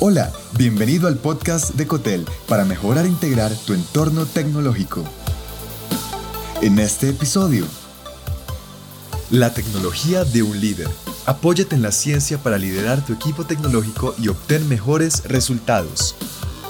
Hola, bienvenido al podcast de Cotel para mejorar e integrar tu entorno tecnológico. En este episodio, la tecnología de un líder. Apóyate en la ciencia para liderar tu equipo tecnológico y obtener mejores resultados.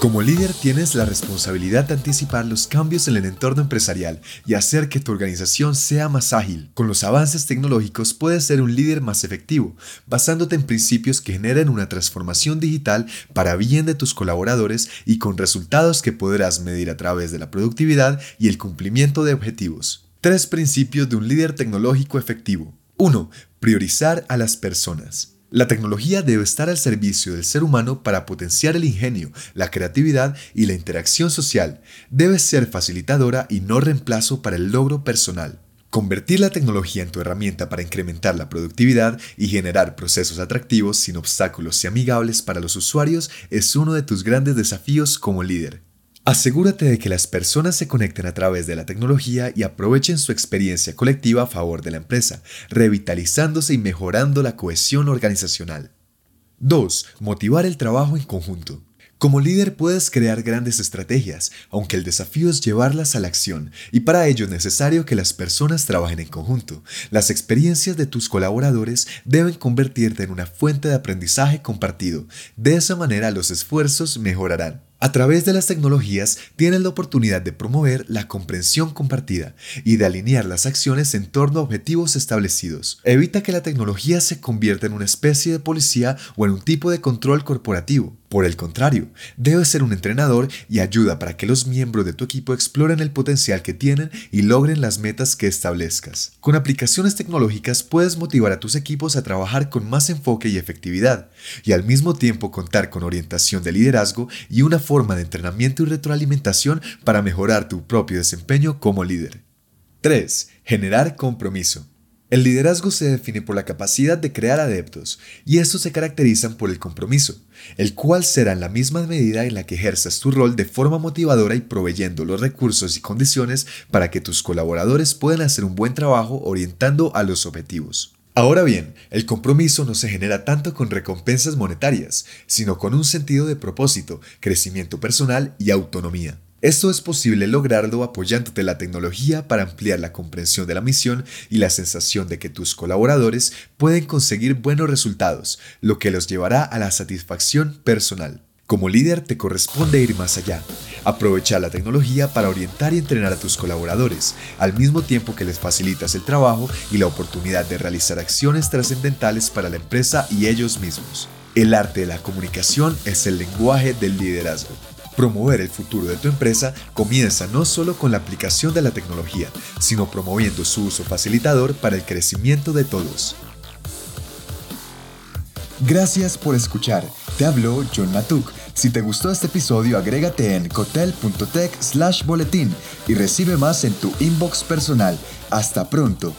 Como líder tienes la responsabilidad de anticipar los cambios en el entorno empresarial y hacer que tu organización sea más ágil. Con los avances tecnológicos puedes ser un líder más efectivo, basándote en principios que generen una transformación digital para bien de tus colaboradores y con resultados que podrás medir a través de la productividad y el cumplimiento de objetivos. Tres principios de un líder tecnológico efectivo. 1. Priorizar a las personas. La tecnología debe estar al servicio del ser humano para potenciar el ingenio, la creatividad y la interacción social. Debe ser facilitadora y no reemplazo para el logro personal. Convertir la tecnología en tu herramienta para incrementar la productividad y generar procesos atractivos sin obstáculos y amigables para los usuarios es uno de tus grandes desafíos como líder. Asegúrate de que las personas se conecten a través de la tecnología y aprovechen su experiencia colectiva a favor de la empresa, revitalizándose y mejorando la cohesión organizacional. 2. Motivar el trabajo en conjunto. Como líder puedes crear grandes estrategias, aunque el desafío es llevarlas a la acción, y para ello es necesario que las personas trabajen en conjunto. Las experiencias de tus colaboradores deben convertirte en una fuente de aprendizaje compartido. De esa manera los esfuerzos mejorarán. A través de las tecnologías tienes la oportunidad de promover la comprensión compartida y de alinear las acciones en torno a objetivos establecidos. Evita que la tecnología se convierta en una especie de policía o en un tipo de control corporativo. Por el contrario, debes ser un entrenador y ayuda para que los miembros de tu equipo exploren el potencial que tienen y logren las metas que establezcas. Con aplicaciones tecnológicas puedes motivar a tus equipos a trabajar con más enfoque y efectividad, y al mismo tiempo contar con orientación de liderazgo y una forma de entrenamiento y retroalimentación para mejorar tu propio desempeño como líder. 3. Generar compromiso. El liderazgo se define por la capacidad de crear adeptos, y estos se caracterizan por el compromiso, el cual será en la misma medida en la que ejerzas tu rol de forma motivadora y proveyendo los recursos y condiciones para que tus colaboradores puedan hacer un buen trabajo orientando a los objetivos. Ahora bien, el compromiso no se genera tanto con recompensas monetarias, sino con un sentido de propósito, crecimiento personal y autonomía. Esto es posible lograrlo apoyándote en la tecnología para ampliar la comprensión de la misión y la sensación de que tus colaboradores pueden conseguir buenos resultados, lo que los llevará a la satisfacción personal. Como líder te corresponde ir más allá, aprovechar la tecnología para orientar y entrenar a tus colaboradores, al mismo tiempo que les facilitas el trabajo y la oportunidad de realizar acciones trascendentales para la empresa y ellos mismos. El arte de la comunicación es el lenguaje del liderazgo. Promover el futuro de tu empresa comienza no solo con la aplicación de la tecnología, sino promoviendo su uso facilitador para el crecimiento de todos. Gracias por escuchar. Te habló John Matuk. Si te gustó este episodio, agrégate en cotel.tech slash boletín y recibe más en tu inbox personal. Hasta pronto.